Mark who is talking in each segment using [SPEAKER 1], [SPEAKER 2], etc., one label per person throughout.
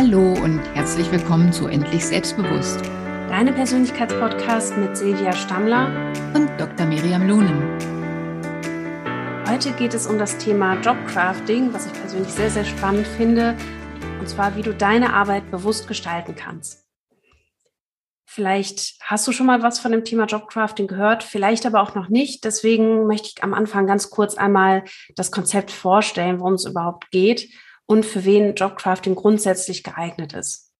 [SPEAKER 1] Hallo und herzlich willkommen zu Endlich Selbstbewusst.
[SPEAKER 2] Deine Persönlichkeitspodcast mit Silvia Stammler
[SPEAKER 1] und Dr. Miriam Lohnen.
[SPEAKER 2] Heute geht es um das Thema Jobcrafting, was ich persönlich sehr, sehr spannend finde. Und zwar, wie du deine Arbeit bewusst gestalten kannst. Vielleicht hast du schon mal was von dem Thema Jobcrafting gehört, vielleicht aber auch noch nicht. Deswegen möchte ich am Anfang ganz kurz einmal das Konzept vorstellen, worum es überhaupt geht und für wen Jobcrafting grundsätzlich geeignet ist.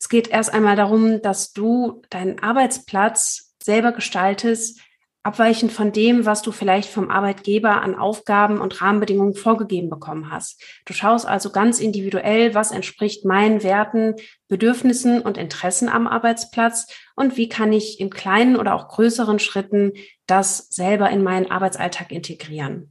[SPEAKER 2] Es geht erst einmal darum, dass du deinen Arbeitsplatz selber gestaltest, abweichend von dem, was du vielleicht vom Arbeitgeber an Aufgaben und Rahmenbedingungen vorgegeben bekommen hast. Du schaust also ganz individuell, was entspricht meinen Werten, Bedürfnissen und Interessen am Arbeitsplatz und wie kann ich in kleinen oder auch größeren Schritten das selber in meinen Arbeitsalltag integrieren.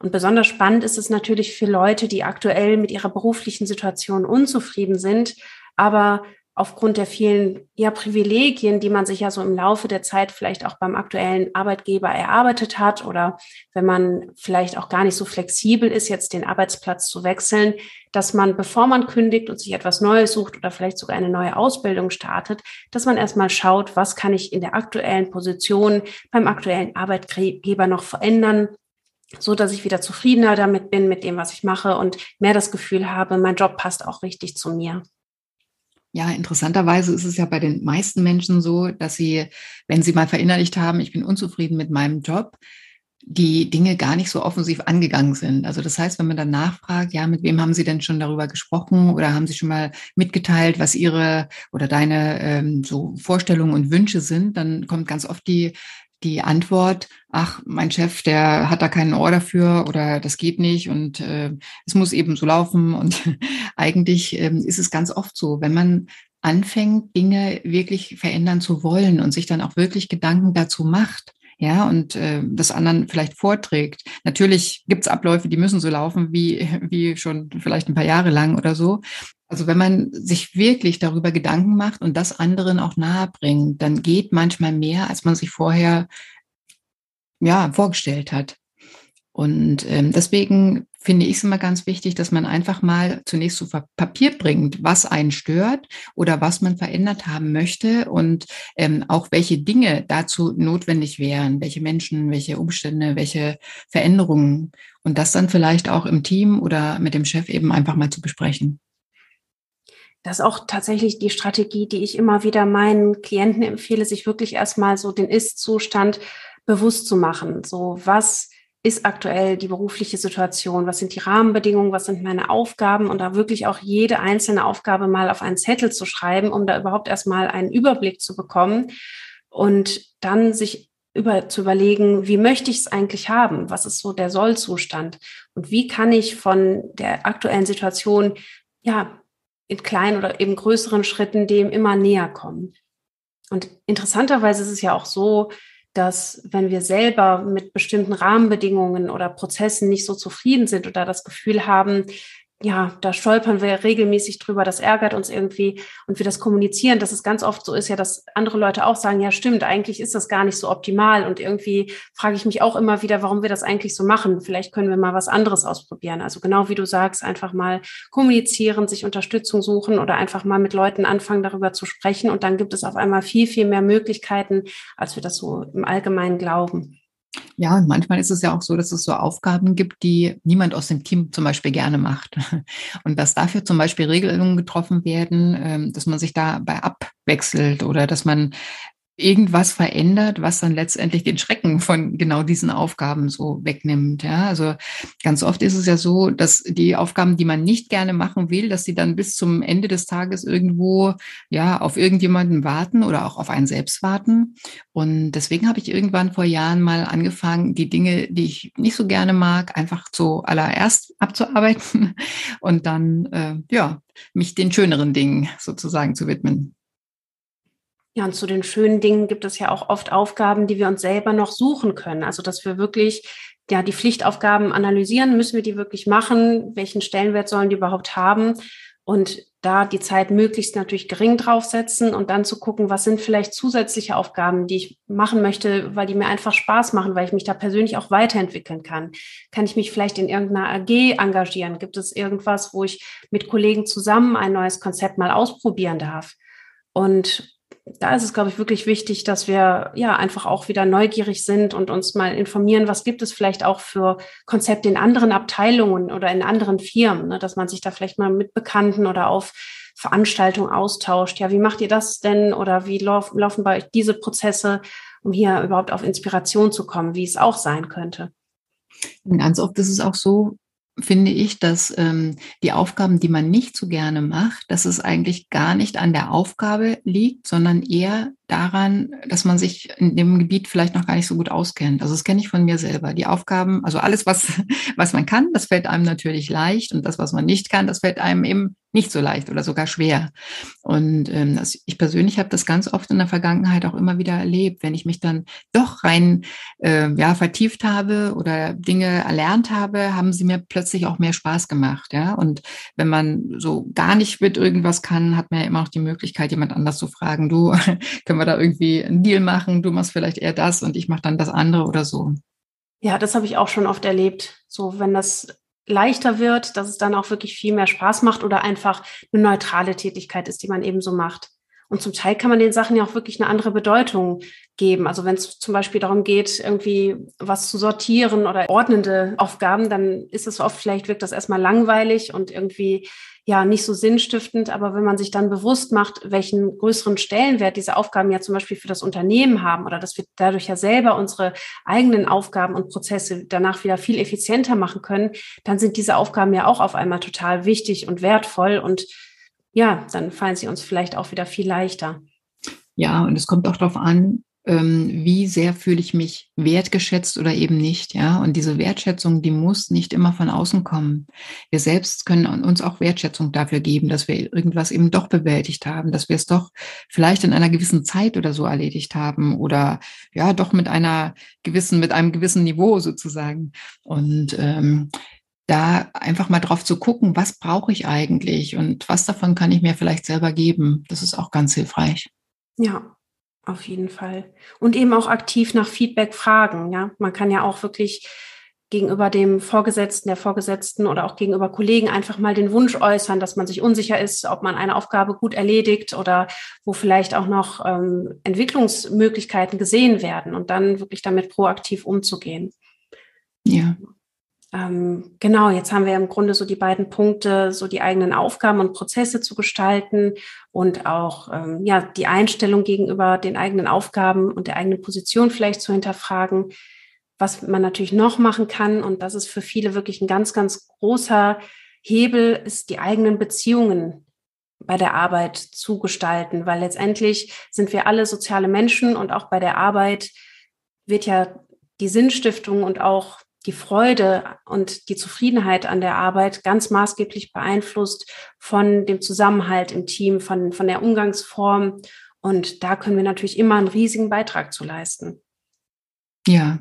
[SPEAKER 2] Und besonders spannend ist es natürlich für Leute, die aktuell mit ihrer beruflichen Situation unzufrieden sind, aber aufgrund der vielen ja, Privilegien, die man sich ja so im Laufe der Zeit vielleicht auch beim aktuellen Arbeitgeber erarbeitet hat oder wenn man vielleicht auch gar nicht so flexibel ist, jetzt den Arbeitsplatz zu wechseln, dass man, bevor man kündigt und sich etwas Neues sucht oder vielleicht sogar eine neue Ausbildung startet, dass man erstmal schaut, was kann ich in der aktuellen Position beim aktuellen Arbeitgeber noch verändern, so dass ich wieder zufriedener damit bin mit dem, was ich mache und mehr das Gefühl habe, mein Job passt auch richtig zu mir.
[SPEAKER 1] Ja, interessanterweise ist es ja bei den meisten Menschen so, dass sie, wenn sie mal verinnerlicht haben, ich bin unzufrieden mit meinem Job, die Dinge gar nicht so offensiv angegangen sind. Also das heißt, wenn man dann nachfragt, ja, mit wem haben Sie denn schon darüber gesprochen oder haben Sie schon mal mitgeteilt, was Ihre oder deine ähm, so Vorstellungen und Wünsche sind, dann kommt ganz oft die die Antwort, ach, mein Chef, der hat da keinen Ohr dafür oder das geht nicht und äh, es muss eben so laufen. Und eigentlich ähm, ist es ganz oft so, wenn man anfängt, Dinge wirklich verändern zu wollen und sich dann auch wirklich Gedanken dazu macht, ja, und äh, das anderen vielleicht vorträgt. Natürlich gibt's Abläufe, die müssen so laufen wie, wie schon vielleicht ein paar Jahre lang oder so. Also wenn man sich wirklich darüber Gedanken macht und das anderen auch nahe bringt, dann geht manchmal mehr, als man sich vorher ja vorgestellt hat. Und ähm, deswegen finde ich es immer ganz wichtig, dass man einfach mal zunächst zu Papier bringt, was einen stört oder was man verändert haben möchte und ähm, auch welche Dinge dazu notwendig wären, welche Menschen, welche Umstände, welche Veränderungen und das dann vielleicht auch im Team oder mit dem Chef eben einfach mal zu besprechen.
[SPEAKER 2] Das ist auch tatsächlich die Strategie, die ich immer wieder meinen Klienten empfehle, sich wirklich erstmal so den Ist-Zustand bewusst zu machen. So, was ist aktuell die berufliche Situation? Was sind die Rahmenbedingungen? Was sind meine Aufgaben? Und da wirklich auch jede einzelne Aufgabe mal auf einen Zettel zu schreiben, um da überhaupt erstmal einen Überblick zu bekommen und dann sich über, zu überlegen, wie möchte ich es eigentlich haben? Was ist so der Sollzustand? Und wie kann ich von der aktuellen Situation, ja, in kleinen oder eben größeren Schritten dem immer näher kommen? Und interessanterweise ist es ja auch so, dass wenn wir selber mit bestimmten Rahmenbedingungen oder Prozessen nicht so zufrieden sind oder das Gefühl haben, ja, da stolpern wir regelmäßig drüber, das ärgert uns irgendwie und wir das kommunizieren, dass es ganz oft so ist ja, dass andere Leute auch sagen, ja stimmt, eigentlich ist das gar nicht so optimal und irgendwie frage ich mich auch immer wieder, warum wir das eigentlich so machen. Vielleicht können wir mal was anderes ausprobieren. Also genau wie du sagst, einfach mal kommunizieren, sich Unterstützung suchen oder einfach mal mit Leuten anfangen, darüber zu sprechen und dann gibt es auf einmal viel, viel mehr Möglichkeiten, als wir das so im Allgemeinen glauben.
[SPEAKER 1] Ja, und manchmal ist es ja auch so, dass es so Aufgaben gibt, die niemand aus dem Team zum Beispiel gerne macht. Und dass dafür zum Beispiel Regelungen getroffen werden, ähm, dass man sich dabei abwechselt oder dass man irgendwas verändert, was dann letztendlich den Schrecken von genau diesen Aufgaben so wegnimmt. Ja, also ganz oft ist es ja so, dass die Aufgaben, die man nicht gerne machen will, dass sie dann bis zum Ende des Tages irgendwo ja auf irgendjemanden warten oder auch auf einen selbst warten. Und deswegen habe ich irgendwann vor Jahren mal angefangen, die Dinge, die ich nicht so gerne mag, einfach zuallererst abzuarbeiten und dann äh, ja mich den schöneren Dingen sozusagen zu widmen.
[SPEAKER 2] Ja, und zu den schönen Dingen gibt es ja auch oft Aufgaben, die wir uns selber noch suchen können. Also, dass wir wirklich ja die Pflichtaufgaben analysieren, müssen wir die wirklich machen? Welchen Stellenwert sollen die überhaupt haben? und da die Zeit möglichst natürlich gering draufsetzen und dann zu gucken, was sind vielleicht zusätzliche Aufgaben, die ich machen möchte, weil die mir einfach Spaß machen, weil ich mich da persönlich auch weiterentwickeln kann. Kann ich mich vielleicht in irgendeiner AG engagieren? Gibt es irgendwas, wo ich mit Kollegen zusammen ein neues Konzept mal ausprobieren darf? Und da ist es, glaube ich, wirklich wichtig, dass wir ja einfach auch wieder neugierig sind und uns mal informieren, was gibt es vielleicht auch für Konzepte in anderen Abteilungen oder in anderen Firmen, ne, dass man sich da vielleicht mal mit Bekannten oder auf Veranstaltungen austauscht. Ja, wie macht ihr das denn oder wie lauf, laufen bei euch diese Prozesse, um hier überhaupt auf Inspiration zu kommen, wie es auch sein könnte?
[SPEAKER 1] Ganz oft ist es auch so, finde ich, dass ähm, die Aufgaben, die man nicht so gerne macht, dass es eigentlich gar nicht an der Aufgabe liegt, sondern eher daran, dass man sich in dem Gebiet vielleicht noch gar nicht so gut auskennt. Also das kenne ich von mir selber. Die Aufgaben, also alles, was, was man kann, das fällt einem natürlich leicht und das, was man nicht kann, das fällt einem eben nicht so leicht oder sogar schwer. Und ähm, das, ich persönlich habe das ganz oft in der Vergangenheit auch immer wieder erlebt, wenn ich mich dann doch rein äh, ja, vertieft habe oder Dinge erlernt habe, haben sie mir plötzlich auch mehr Spaß gemacht. Ja? Und wenn man so gar nicht mit irgendwas kann, hat man ja immer noch die Möglichkeit, jemand anders zu fragen, du, können wir da irgendwie einen Deal machen, du machst vielleicht eher das und ich mache dann das andere oder so.
[SPEAKER 2] Ja, das habe ich auch schon oft erlebt. So, wenn das leichter wird, dass es dann auch wirklich viel mehr Spaß macht oder einfach eine neutrale Tätigkeit ist, die man eben so macht. Und zum Teil kann man den Sachen ja auch wirklich eine andere Bedeutung geben. Also wenn es zum Beispiel darum geht, irgendwie was zu sortieren oder ordnende Aufgaben, dann ist es oft, vielleicht wirkt das erstmal langweilig und irgendwie ja nicht so sinnstiftend. Aber wenn man sich dann bewusst macht, welchen größeren Stellenwert diese Aufgaben ja zum Beispiel für das Unternehmen haben oder dass wir dadurch ja selber unsere eigenen Aufgaben und Prozesse danach wieder viel effizienter machen können, dann sind diese Aufgaben ja auch auf einmal total wichtig und wertvoll und ja, dann fallen sie uns vielleicht auch wieder viel leichter.
[SPEAKER 1] Ja, und es kommt auch darauf an, wie sehr fühle ich mich wertgeschätzt oder eben nicht. Ja, und diese Wertschätzung, die muss nicht immer von außen kommen. Wir selbst können uns auch Wertschätzung dafür geben, dass wir irgendwas eben doch bewältigt haben, dass wir es doch vielleicht in einer gewissen Zeit oder so erledigt haben oder ja, doch mit einer gewissen, mit einem gewissen Niveau sozusagen. Und ähm, da einfach mal drauf zu gucken, was brauche ich eigentlich und was davon kann ich mir vielleicht selber geben. Das ist auch ganz hilfreich.
[SPEAKER 2] Ja, auf jeden Fall. Und eben auch aktiv nach Feedback fragen. Ja, man kann ja auch wirklich gegenüber dem Vorgesetzten, der Vorgesetzten oder auch gegenüber Kollegen einfach mal den Wunsch äußern, dass man sich unsicher ist, ob man eine Aufgabe gut erledigt oder wo vielleicht auch noch ähm, Entwicklungsmöglichkeiten gesehen werden und dann wirklich damit proaktiv umzugehen.
[SPEAKER 1] Ja.
[SPEAKER 2] Ähm, genau, jetzt haben wir im Grunde so die beiden Punkte, so die eigenen Aufgaben und Prozesse zu gestalten und auch ähm, ja die Einstellung gegenüber den eigenen Aufgaben und der eigenen Position vielleicht zu hinterfragen. Was man natürlich noch machen kann, und das ist für viele wirklich ein ganz, ganz großer Hebel, ist die eigenen Beziehungen bei der Arbeit zu gestalten, weil letztendlich sind wir alle soziale Menschen und auch bei der Arbeit wird ja die Sinnstiftung und auch die Freude und die Zufriedenheit an der Arbeit ganz maßgeblich beeinflusst von dem Zusammenhalt im Team, von, von der Umgangsform. Und da können wir natürlich immer einen riesigen Beitrag zu leisten.
[SPEAKER 1] Ja,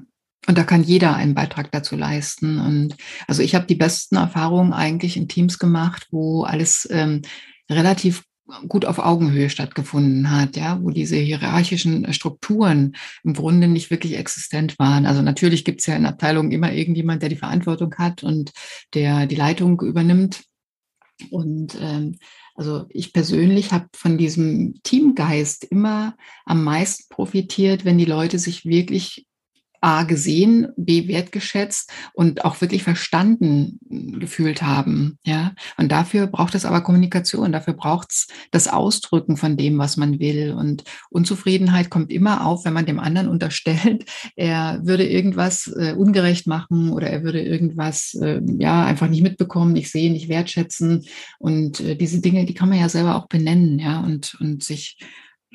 [SPEAKER 1] und da kann jeder einen Beitrag dazu leisten. Und also ich habe die besten Erfahrungen eigentlich in Teams gemacht, wo alles ähm, relativ gut auf Augenhöhe stattgefunden hat, ja, wo diese hierarchischen Strukturen im Grunde nicht wirklich existent waren. Also natürlich gibt es ja in Abteilungen immer irgendjemand, der die Verantwortung hat und der die Leitung übernimmt. Und ähm, also ich persönlich habe von diesem Teamgeist immer am meisten profitiert, wenn die Leute sich wirklich A gesehen, B wertgeschätzt und auch wirklich verstanden gefühlt haben. Ja, und dafür braucht es aber Kommunikation. Dafür braucht es das Ausdrücken von dem, was man will. Und Unzufriedenheit kommt immer auf, wenn man dem anderen unterstellt, er würde irgendwas äh, ungerecht machen oder er würde irgendwas äh, ja einfach nicht mitbekommen, nicht sehen, nicht wertschätzen. Und äh, diese Dinge, die kann man ja selber auch benennen, ja, und und sich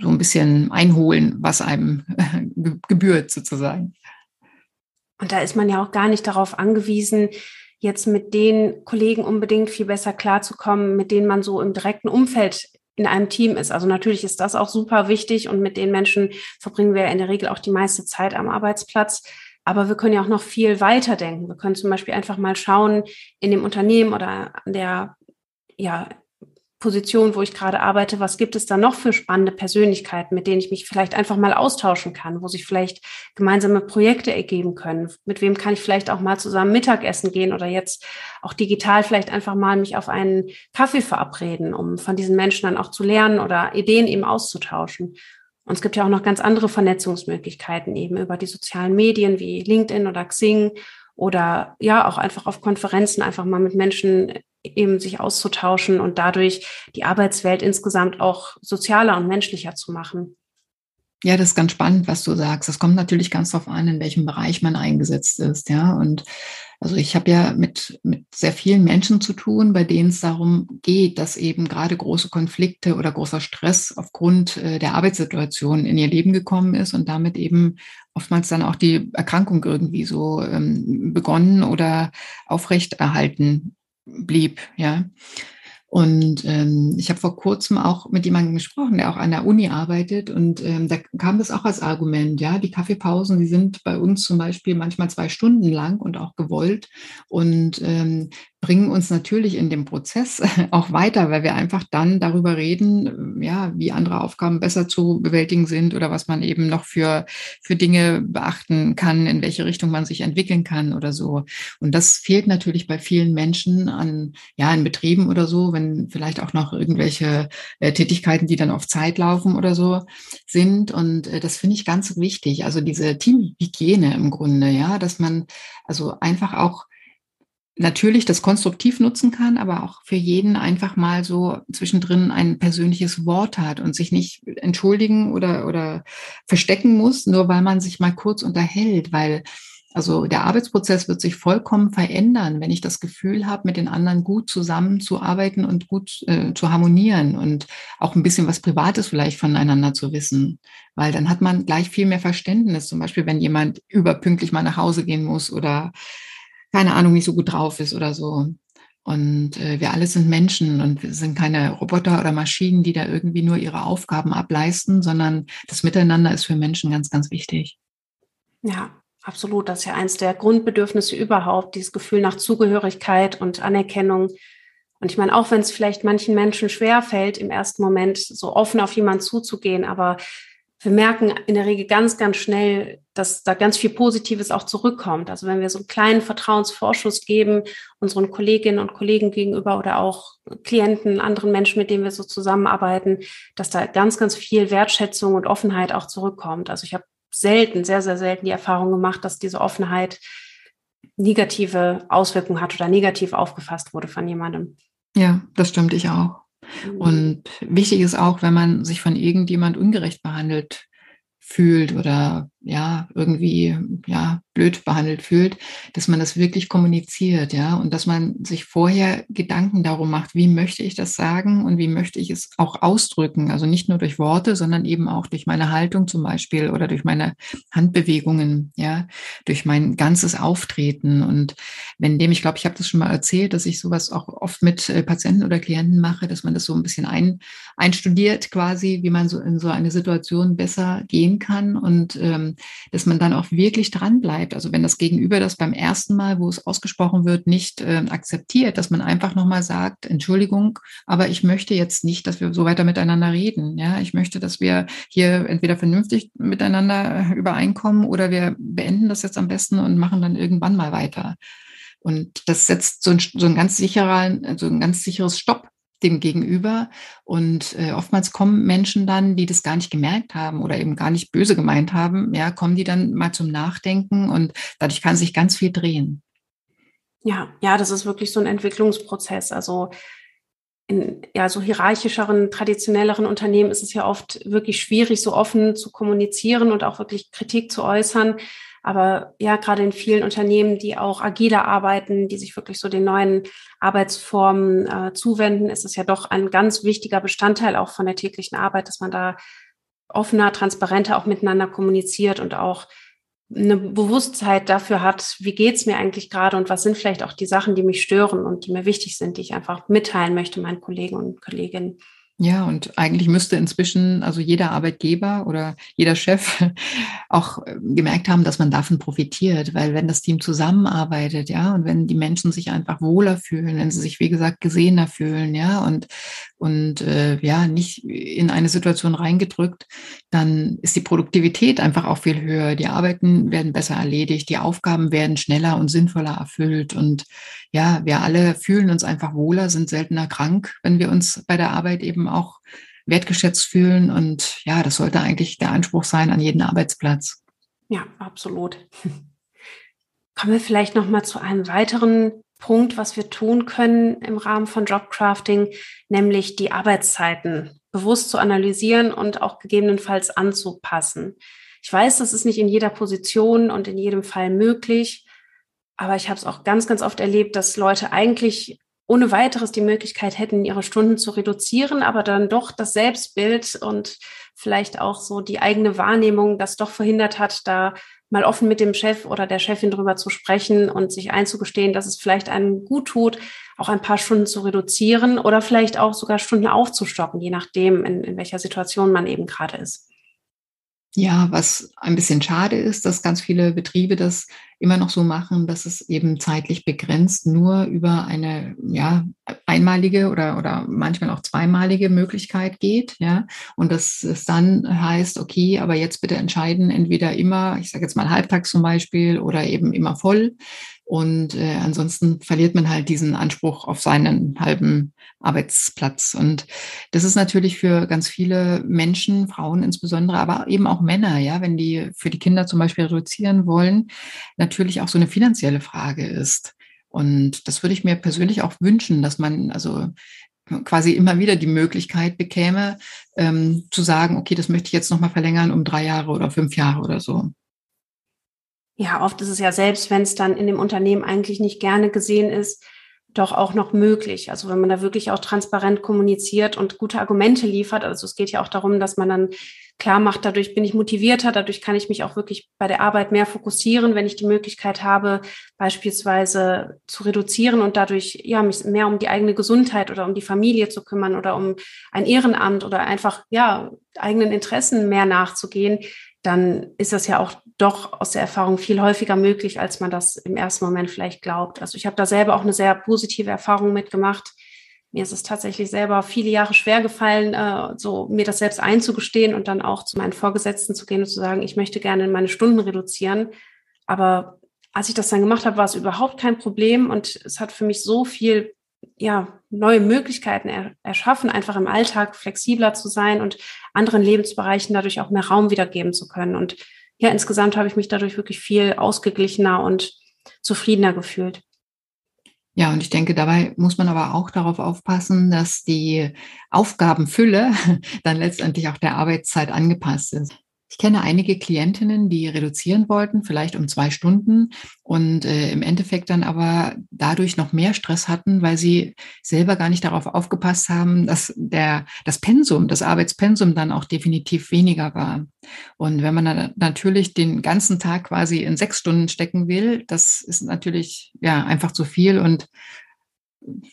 [SPEAKER 1] so ein bisschen einholen, was einem gebührt sozusagen.
[SPEAKER 2] Und da ist man ja auch gar nicht darauf angewiesen, jetzt mit den Kollegen unbedingt viel besser klarzukommen, mit denen man so im direkten Umfeld in einem Team ist. Also natürlich ist das auch super wichtig und mit den Menschen verbringen wir in der Regel auch die meiste Zeit am Arbeitsplatz. Aber wir können ja auch noch viel weiter denken. Wir können zum Beispiel einfach mal schauen in dem Unternehmen oder an der, ja, Position, wo ich gerade arbeite, was gibt es da noch für spannende Persönlichkeiten, mit denen ich mich vielleicht einfach mal austauschen kann, wo sich vielleicht gemeinsame Projekte ergeben können. Mit wem kann ich vielleicht auch mal zusammen Mittagessen gehen oder jetzt auch digital vielleicht einfach mal mich auf einen Kaffee verabreden, um von diesen Menschen dann auch zu lernen oder Ideen eben auszutauschen. Und es gibt ja auch noch ganz andere Vernetzungsmöglichkeiten eben über die sozialen Medien wie LinkedIn oder Xing oder ja auch einfach auf Konferenzen einfach mal mit Menschen eben sich auszutauschen und dadurch die Arbeitswelt insgesamt auch sozialer und menschlicher zu machen.
[SPEAKER 1] Ja, das ist ganz spannend, was du sagst. Das kommt natürlich ganz darauf an, in welchem Bereich man eingesetzt ist, ja. Und also ich habe ja mit, mit sehr vielen Menschen zu tun, bei denen es darum geht, dass eben gerade große Konflikte oder großer Stress aufgrund äh, der Arbeitssituation in ihr Leben gekommen ist und damit eben oftmals dann auch die Erkrankung irgendwie so ähm, begonnen oder aufrechterhalten blieb, ja. Und ähm, ich habe vor kurzem auch mit jemandem gesprochen, der auch an der Uni arbeitet. Und ähm, da kam das auch als Argument, ja, die Kaffeepausen, die sind bei uns zum Beispiel manchmal zwei Stunden lang und auch gewollt. Und ähm, bringen uns natürlich in dem Prozess auch weiter, weil wir einfach dann darüber reden, ja, wie andere Aufgaben besser zu bewältigen sind oder was man eben noch für, für Dinge beachten kann, in welche Richtung man sich entwickeln kann oder so. Und das fehlt natürlich bei vielen Menschen an, ja, in Betrieben oder so, wenn vielleicht auch noch irgendwelche äh, Tätigkeiten, die dann auf Zeit laufen oder so sind. Und äh, das finde ich ganz wichtig. Also diese Teamhygiene im Grunde, ja, dass man also einfach auch natürlich das konstruktiv nutzen kann, aber auch für jeden einfach mal so zwischendrin ein persönliches Wort hat und sich nicht entschuldigen oder, oder verstecken muss, nur weil man sich mal kurz unterhält, weil also der Arbeitsprozess wird sich vollkommen verändern, wenn ich das Gefühl habe, mit den anderen gut zusammenzuarbeiten und gut äh, zu harmonieren und auch ein bisschen was Privates vielleicht voneinander zu wissen, weil dann hat man gleich viel mehr Verständnis. Zum Beispiel, wenn jemand überpünktlich mal nach Hause gehen muss oder keine Ahnung, nicht so gut drauf ist oder so. Und äh, wir alle sind Menschen und wir sind keine Roboter oder Maschinen, die da irgendwie nur ihre Aufgaben ableisten, sondern das Miteinander ist für Menschen ganz, ganz wichtig.
[SPEAKER 2] Ja, absolut. Das ist ja eins der Grundbedürfnisse überhaupt, dieses Gefühl nach Zugehörigkeit und Anerkennung. Und ich meine, auch wenn es vielleicht manchen Menschen schwer fällt, im ersten Moment so offen auf jemanden zuzugehen, aber wir merken in der Regel ganz, ganz schnell, dass da ganz viel Positives auch zurückkommt. Also wenn wir so einen kleinen Vertrauensvorschuss geben, unseren Kolleginnen und Kollegen gegenüber oder auch Klienten, anderen Menschen, mit denen wir so zusammenarbeiten, dass da ganz, ganz viel Wertschätzung und Offenheit auch zurückkommt. Also ich habe selten, sehr, sehr selten die Erfahrung gemacht, dass diese Offenheit negative Auswirkungen hat oder negativ aufgefasst wurde von jemandem.
[SPEAKER 1] Ja, das stimmt ich auch. Mhm. Und wichtig ist auch, wenn man sich von irgendjemand ungerecht behandelt fühlt oder ja, irgendwie, ja, blöd behandelt fühlt, dass man das wirklich kommuniziert, ja, und dass man sich vorher Gedanken darum macht, wie möchte ich das sagen und wie möchte ich es auch ausdrücken. Also nicht nur durch Worte, sondern eben auch durch meine Haltung zum Beispiel oder durch meine Handbewegungen, ja, durch mein ganzes Auftreten. Und wenn dem, ich glaube, ich habe das schon mal erzählt, dass ich sowas auch oft mit äh, Patienten oder Klienten mache, dass man das so ein bisschen ein, einstudiert quasi, wie man so in so eine Situation besser gehen kann und ähm, dass man dann auch wirklich dran bleibt. Also wenn das Gegenüber das beim ersten Mal, wo es ausgesprochen wird, nicht äh, akzeptiert, dass man einfach nochmal sagt, Entschuldigung, aber ich möchte jetzt nicht, dass wir so weiter miteinander reden. Ja, ich möchte, dass wir hier entweder vernünftig miteinander äh, übereinkommen oder wir beenden das jetzt am besten und machen dann irgendwann mal weiter. Und das setzt so ein, so ein ganz sicherer, so ein ganz sicheres Stopp dem Gegenüber. Und äh, oftmals kommen Menschen dann, die das gar nicht gemerkt haben oder eben gar nicht böse gemeint haben, ja, kommen die dann mal zum Nachdenken und dadurch kann sich ganz viel drehen.
[SPEAKER 2] Ja, ja, das ist wirklich so ein Entwicklungsprozess. Also in ja, so hierarchischeren, traditionelleren Unternehmen ist es ja oft wirklich schwierig, so offen zu kommunizieren und auch wirklich Kritik zu äußern. Aber ja, gerade in vielen Unternehmen, die auch agiler arbeiten, die sich wirklich so den neuen Arbeitsformen äh, zuwenden, ist es ja doch ein ganz wichtiger Bestandteil auch von der täglichen Arbeit, dass man da offener, transparenter auch miteinander kommuniziert und auch eine Bewusstheit dafür hat, wie geht's mir eigentlich gerade und was sind vielleicht auch die Sachen, die mich stören und die mir wichtig sind, die ich einfach mitteilen möchte meinen Kollegen und Kolleginnen.
[SPEAKER 1] Ja, und eigentlich müsste inzwischen also jeder Arbeitgeber oder jeder Chef auch äh, gemerkt haben, dass man davon profitiert, weil wenn das Team zusammenarbeitet, ja, und wenn die Menschen sich einfach wohler fühlen, wenn sie sich, wie gesagt, gesehener fühlen, ja, und, und äh, ja, nicht in eine Situation reingedrückt, dann ist die Produktivität einfach auch viel höher. Die Arbeiten werden besser erledigt, die Aufgaben werden schneller und sinnvoller erfüllt. Und ja, wir alle fühlen uns einfach wohler, sind seltener krank, wenn wir uns bei der Arbeit eben auch wertgeschätzt fühlen. Und ja, das sollte eigentlich der Anspruch sein an jeden Arbeitsplatz.
[SPEAKER 2] Ja, absolut. Kommen wir vielleicht noch mal zu einem weiteren Punkt, was wir tun können im Rahmen von Jobcrafting, nämlich die Arbeitszeiten bewusst zu analysieren und auch gegebenenfalls anzupassen. Ich weiß, das ist nicht in jeder Position und in jedem Fall möglich, aber ich habe es auch ganz, ganz oft erlebt, dass Leute eigentlich ohne weiteres die Möglichkeit hätten, ihre Stunden zu reduzieren, aber dann doch das Selbstbild und vielleicht auch so die eigene Wahrnehmung das doch verhindert hat, da mal offen mit dem Chef oder der Chefin drüber zu sprechen und sich einzugestehen, dass es vielleicht einem gut tut, auch ein paar Stunden zu reduzieren oder vielleicht auch sogar Stunden aufzustocken, je nachdem, in, in welcher Situation man eben gerade ist.
[SPEAKER 1] Ja, was ein bisschen schade ist, dass ganz viele Betriebe das immer noch so machen, dass es eben zeitlich begrenzt nur über eine ja, einmalige oder, oder manchmal auch zweimalige Möglichkeit geht. Ja, und dass es dann heißt, okay, aber jetzt bitte entscheiden, entweder immer, ich sage jetzt mal halbtags zum Beispiel oder eben immer voll. Und äh, ansonsten verliert man halt diesen Anspruch auf seinen halben Arbeitsplatz. Und das ist natürlich für ganz viele Menschen, Frauen insbesondere, aber eben auch Männer, ja, wenn die für die Kinder zum Beispiel reduzieren wollen, natürlich auch so eine finanzielle Frage ist. Und das würde ich mir persönlich auch wünschen, dass man also quasi immer wieder die Möglichkeit bekäme, ähm, zu sagen, okay, das möchte ich jetzt nochmal verlängern um drei Jahre oder fünf Jahre oder so.
[SPEAKER 2] Ja, oft ist es ja selbst, wenn es dann in dem Unternehmen eigentlich nicht gerne gesehen ist, doch auch noch möglich. Also wenn man da wirklich auch transparent kommuniziert und gute Argumente liefert. Also es geht ja auch darum, dass man dann klar macht, dadurch bin ich motivierter, dadurch kann ich mich auch wirklich bei der Arbeit mehr fokussieren, wenn ich die Möglichkeit habe, beispielsweise zu reduzieren und dadurch ja mich mehr um die eigene Gesundheit oder um die Familie zu kümmern oder um ein Ehrenamt oder einfach ja eigenen Interessen mehr nachzugehen, dann ist das ja auch doch aus der Erfahrung viel häufiger möglich, als man das im ersten Moment vielleicht glaubt. Also ich habe da selber auch eine sehr positive Erfahrung mitgemacht. Mir ist es tatsächlich selber viele Jahre schwer gefallen, äh, so mir das selbst einzugestehen und dann auch zu meinen Vorgesetzten zu gehen und zu sagen, ich möchte gerne meine Stunden reduzieren. Aber als ich das dann gemacht habe, war es überhaupt kein Problem und es hat für mich so viel ja, neue Möglichkeiten er, erschaffen, einfach im Alltag flexibler zu sein und anderen Lebensbereichen dadurch auch mehr Raum wiedergeben zu können. Und ja, insgesamt habe ich mich dadurch wirklich viel ausgeglichener und zufriedener gefühlt.
[SPEAKER 1] Ja, und ich denke, dabei muss man aber auch darauf aufpassen, dass die Aufgabenfülle dann letztendlich auch der Arbeitszeit angepasst ist. Ich kenne einige Klientinnen, die reduzieren wollten, vielleicht um zwei Stunden und äh, im Endeffekt dann aber dadurch noch mehr Stress hatten, weil sie selber gar nicht darauf aufgepasst haben, dass der, das Pensum, das Arbeitspensum dann auch definitiv weniger war. Und wenn man dann natürlich den ganzen Tag quasi in sechs Stunden stecken will, das ist natürlich ja einfach zu viel und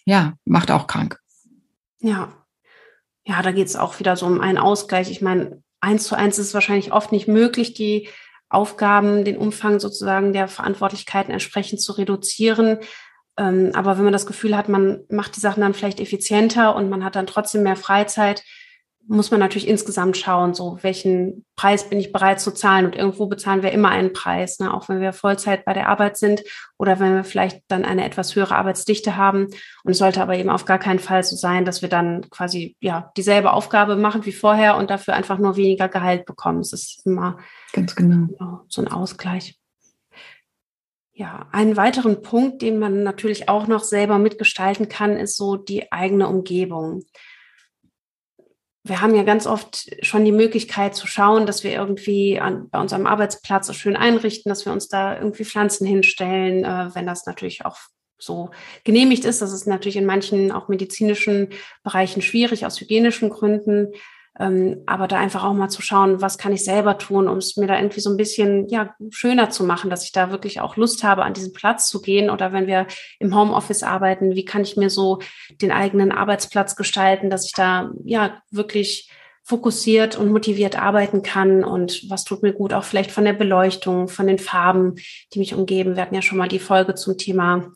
[SPEAKER 1] ja, macht auch krank.
[SPEAKER 2] Ja. Ja, da geht es auch wieder so um einen Ausgleich. Ich meine, eins zu eins ist es wahrscheinlich oft nicht möglich, die Aufgaben, den Umfang sozusagen der Verantwortlichkeiten entsprechend zu reduzieren. Ähm, aber wenn man das Gefühl hat, man macht die Sachen dann vielleicht effizienter und man hat dann trotzdem mehr Freizeit, muss man natürlich insgesamt schauen, so welchen Preis bin ich bereit zu zahlen. Und irgendwo bezahlen wir immer einen Preis, ne? auch wenn wir Vollzeit bei der Arbeit sind oder wenn wir vielleicht dann eine etwas höhere Arbeitsdichte haben. Und es sollte aber eben auf gar keinen Fall so sein, dass wir dann quasi ja dieselbe Aufgabe machen wie vorher und dafür einfach nur weniger Gehalt bekommen. Es ist immer ganz genau so ein Ausgleich. Ja, einen weiteren Punkt, den man natürlich auch noch selber mitgestalten kann, ist so die eigene Umgebung wir haben ja ganz oft schon die Möglichkeit zu schauen, dass wir irgendwie an, bei unserem Arbeitsplatz so schön einrichten, dass wir uns da irgendwie Pflanzen hinstellen, äh, wenn das natürlich auch so genehmigt ist. Das ist natürlich in manchen auch medizinischen Bereichen schwierig aus hygienischen Gründen. Ähm, aber da einfach auch mal zu schauen, was kann ich selber tun, um es mir da irgendwie so ein bisschen ja, schöner zu machen, dass ich da wirklich auch Lust habe, an diesen Platz zu gehen. Oder wenn wir im Homeoffice arbeiten, wie kann ich mir so den eigenen Arbeitsplatz gestalten, dass ich da ja wirklich fokussiert und motiviert arbeiten kann und was tut mir gut, auch vielleicht von der Beleuchtung, von den Farben, die mich umgeben. Wir hatten ja schon mal die Folge zum Thema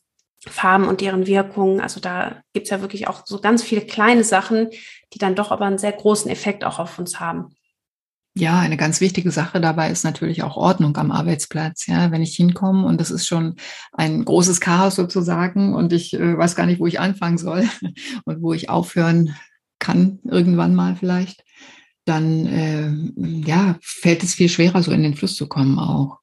[SPEAKER 2] Farben und deren Wirkung. Also da gibt's ja wirklich auch so ganz viele kleine Sachen, die dann doch aber einen sehr großen Effekt auch auf uns haben.
[SPEAKER 1] Ja, eine ganz wichtige Sache dabei ist natürlich auch Ordnung am Arbeitsplatz. Ja, wenn ich hinkomme und das ist schon ein großes Chaos sozusagen und ich äh, weiß gar nicht, wo ich anfangen soll und wo ich aufhören kann, irgendwann mal vielleicht, dann äh, ja, fällt es viel schwerer, so in den Fluss zu kommen auch.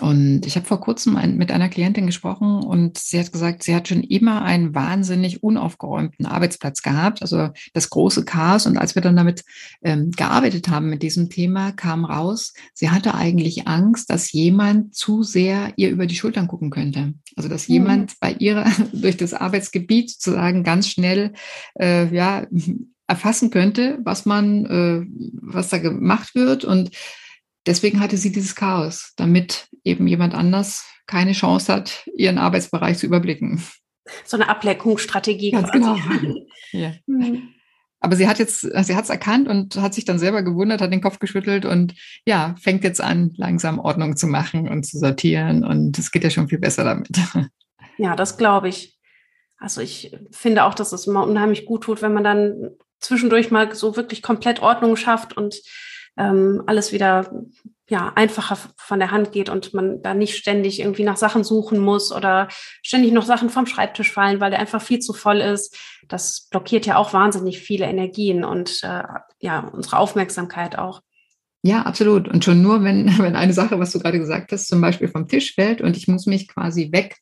[SPEAKER 1] Und ich habe vor kurzem ein, mit einer Klientin gesprochen und sie hat gesagt, sie hat schon immer einen wahnsinnig unaufgeräumten Arbeitsplatz gehabt, also das große Chaos. Und als wir dann damit ähm, gearbeitet haben mit diesem Thema, kam raus, sie hatte eigentlich Angst, dass jemand zu sehr ihr über die Schultern gucken könnte. Also dass mhm. jemand bei ihr durch das Arbeitsgebiet sozusagen ganz schnell äh, ja erfassen könnte, was man, äh, was da gemacht wird und deswegen hatte sie dieses Chaos, damit eben jemand anders keine Chance hat, ihren Arbeitsbereich zu überblicken.
[SPEAKER 2] So eine Ableckungsstrategie.
[SPEAKER 1] Ganz quasi. genau. ja. Mhm. Aber sie hat jetzt, sie hat es erkannt und hat sich dann selber gewundert, hat den Kopf geschüttelt und ja, fängt jetzt an, langsam Ordnung zu machen und zu sortieren. Und es geht ja schon viel besser damit.
[SPEAKER 2] Ja, das glaube ich. Also ich finde auch, dass es immer unheimlich gut tut, wenn man dann zwischendurch mal so wirklich komplett Ordnung schafft und ähm, alles wieder ja, einfacher von der Hand geht und man da nicht ständig irgendwie nach Sachen suchen muss oder ständig noch Sachen vom Schreibtisch fallen, weil der einfach viel zu voll ist. Das blockiert ja auch wahnsinnig viele Energien und äh, ja, unsere Aufmerksamkeit auch.
[SPEAKER 1] Ja, absolut. Und schon nur, wenn, wenn eine Sache, was du gerade gesagt hast, zum Beispiel vom Tisch fällt und ich muss mich quasi weg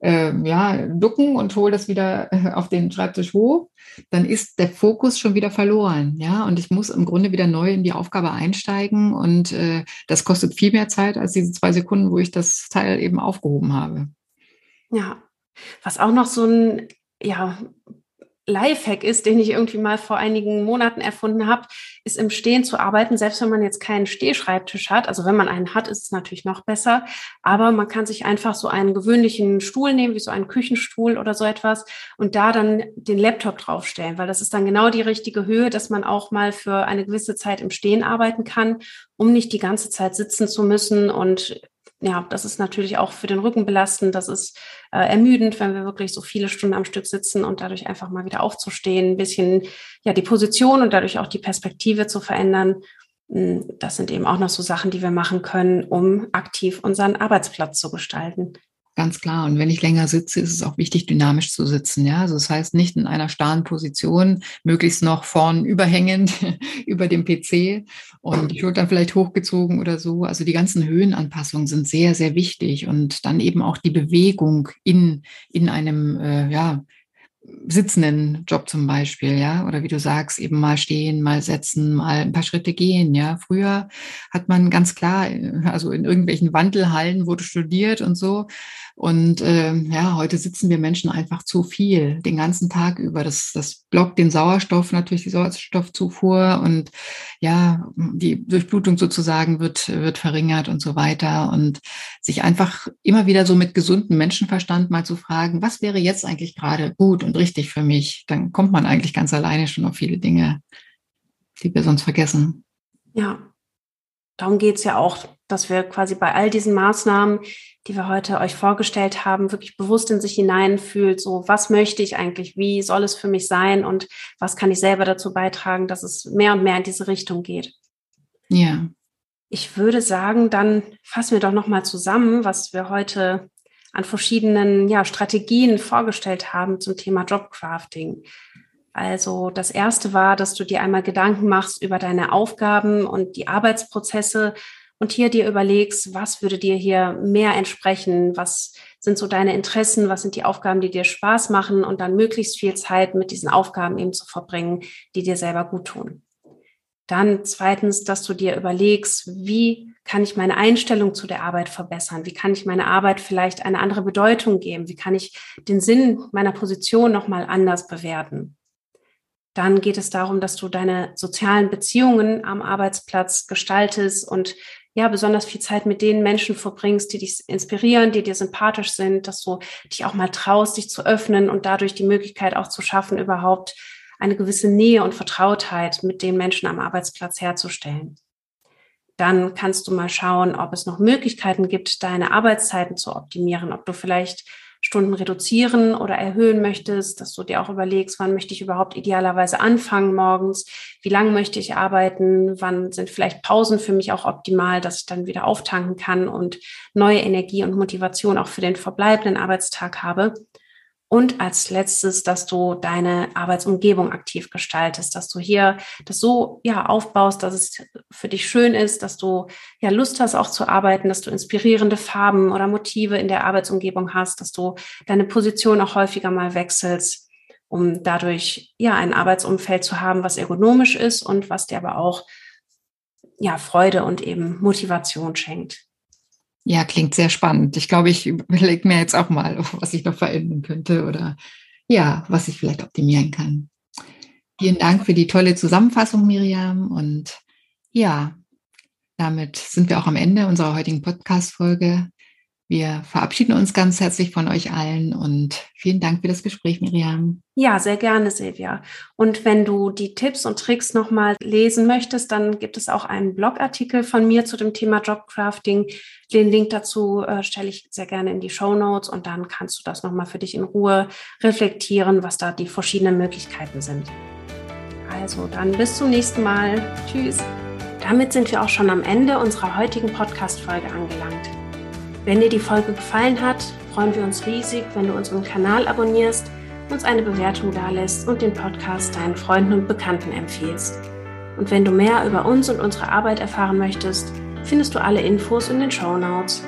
[SPEAKER 1] äh, ja, ducken und hole das wieder äh, auf den Schreibtisch hoch, dann ist der Fokus schon wieder verloren. Ja, und ich muss im Grunde wieder neu in die Aufgabe einsteigen und äh, das kostet viel mehr Zeit als diese zwei Sekunden, wo ich das Teil eben aufgehoben habe.
[SPEAKER 2] Ja, was auch noch so ein ja, Lifehack ist, den ich irgendwie mal vor einigen Monaten erfunden habe, ist im Stehen zu arbeiten, selbst wenn man jetzt keinen Stehschreibtisch hat. Also wenn man einen hat, ist es natürlich noch besser. Aber man kann sich einfach so einen gewöhnlichen Stuhl nehmen, wie so einen Küchenstuhl oder so etwas, und da dann den Laptop draufstellen, weil das ist dann genau die richtige Höhe, dass man auch mal für eine gewisse Zeit im Stehen arbeiten kann, um nicht die ganze Zeit sitzen zu müssen und ja, das ist natürlich auch für den Rücken belastend. Das ist äh, ermüdend, wenn wir wirklich so viele Stunden am Stück sitzen und dadurch einfach mal wieder aufzustehen, ein bisschen ja die Position und dadurch auch die Perspektive zu verändern. Hm, das sind eben auch noch so Sachen, die wir machen können, um aktiv unseren Arbeitsplatz zu gestalten.
[SPEAKER 1] Ganz klar. Und wenn ich länger sitze, ist es auch wichtig, dynamisch zu sitzen. Ja, also das heißt nicht in einer starren Position, möglichst noch vorn überhängend über dem PC und die Schultern vielleicht hochgezogen oder so. Also die ganzen Höhenanpassungen sind sehr, sehr wichtig und dann eben auch die Bewegung in, in einem, äh, ja, sitzenden Job zum Beispiel, ja, oder wie du sagst, eben mal stehen, mal setzen, mal ein paar Schritte gehen, ja. Früher hat man ganz klar, also in irgendwelchen Wandelhallen wurde studiert und so. Und äh, ja, heute sitzen wir Menschen einfach zu viel den ganzen Tag über. Das, das blockt den Sauerstoff, natürlich die Sauerstoffzufuhr und ja, die Durchblutung sozusagen wird, wird verringert und so weiter. Und sich einfach immer wieder so mit gesundem Menschenverstand mal zu fragen, was wäre jetzt eigentlich gerade gut und richtig für mich, dann kommt man eigentlich ganz alleine schon auf viele Dinge, die wir sonst vergessen.
[SPEAKER 2] Ja, darum geht's ja auch, dass wir quasi bei all diesen Maßnahmen, die wir heute euch vorgestellt haben, wirklich bewusst in sich hineinfühlt, so was möchte ich eigentlich, wie soll es für mich sein und was kann ich selber dazu beitragen, dass es mehr und mehr in diese Richtung geht.
[SPEAKER 1] Ja.
[SPEAKER 2] Ich würde sagen, dann fassen wir doch nochmal zusammen, was wir heute an verschiedenen ja, Strategien vorgestellt haben zum Thema Jobcrafting. Also das erste war, dass du dir einmal Gedanken machst über deine Aufgaben und die Arbeitsprozesse und hier dir überlegst, was würde dir hier mehr entsprechen, was sind so deine Interessen, was sind die Aufgaben, die dir Spaß machen und dann möglichst viel Zeit mit diesen Aufgaben eben zu verbringen, die dir selber gut tun. Dann zweitens, dass du dir überlegst, wie kann ich meine Einstellung zu der Arbeit verbessern? Wie kann ich meine Arbeit vielleicht eine andere Bedeutung geben? Wie kann ich den Sinn meiner Position nochmal anders bewerten? Dann geht es darum, dass du deine sozialen Beziehungen am Arbeitsplatz gestaltest und ja, besonders viel Zeit mit den Menschen verbringst, die dich inspirieren, die dir sympathisch sind, dass du dich auch mal traust, dich zu öffnen und dadurch die Möglichkeit auch zu schaffen, überhaupt eine gewisse Nähe und Vertrautheit mit den Menschen am Arbeitsplatz herzustellen. Dann kannst du mal schauen, ob es noch Möglichkeiten gibt, deine Arbeitszeiten zu optimieren, ob du vielleicht Stunden reduzieren oder erhöhen möchtest, dass du dir auch überlegst, wann möchte ich überhaupt idealerweise anfangen morgens, wie lange möchte ich arbeiten, wann sind vielleicht Pausen für mich auch optimal, dass ich dann wieder auftanken kann und neue Energie und Motivation auch für den verbleibenden Arbeitstag habe. Und als letztes, dass du deine Arbeitsumgebung aktiv gestaltest, dass du hier das so ja aufbaust, dass es für dich schön ist, dass du ja Lust hast auch zu arbeiten, dass du inspirierende Farben oder Motive in der Arbeitsumgebung hast, dass du deine Position auch häufiger mal wechselst, um dadurch ja ein Arbeitsumfeld zu haben, was ergonomisch ist und was dir aber auch ja Freude und eben Motivation schenkt.
[SPEAKER 1] Ja, klingt sehr spannend. Ich glaube, ich überlege mir jetzt auch mal, was ich noch verändern könnte oder ja, was ich vielleicht optimieren kann. Vielen Dank für die tolle Zusammenfassung, Miriam. Und ja, damit sind wir auch am Ende unserer heutigen Podcast-Folge. Wir verabschieden uns ganz herzlich von euch allen und vielen Dank für das Gespräch, Miriam.
[SPEAKER 2] Ja, sehr gerne, Silvia. Und wenn du die Tipps und Tricks nochmal lesen möchtest, dann gibt es auch einen Blogartikel von mir zu dem Thema Jobcrafting. Den Link dazu äh, stelle ich sehr gerne in die Show Notes und dann kannst du das nochmal für dich in Ruhe reflektieren, was da die verschiedenen Möglichkeiten sind. Also dann bis zum nächsten Mal. Tschüss. Damit sind wir auch schon am Ende unserer heutigen Podcast-Folge angelangt. Wenn dir die Folge gefallen hat, freuen wir uns riesig, wenn du unseren Kanal abonnierst, uns eine Bewertung dalässt und den Podcast deinen Freunden und Bekannten empfiehlst. Und wenn du mehr über uns und unsere Arbeit erfahren möchtest, findest du alle Infos in den Show Notes.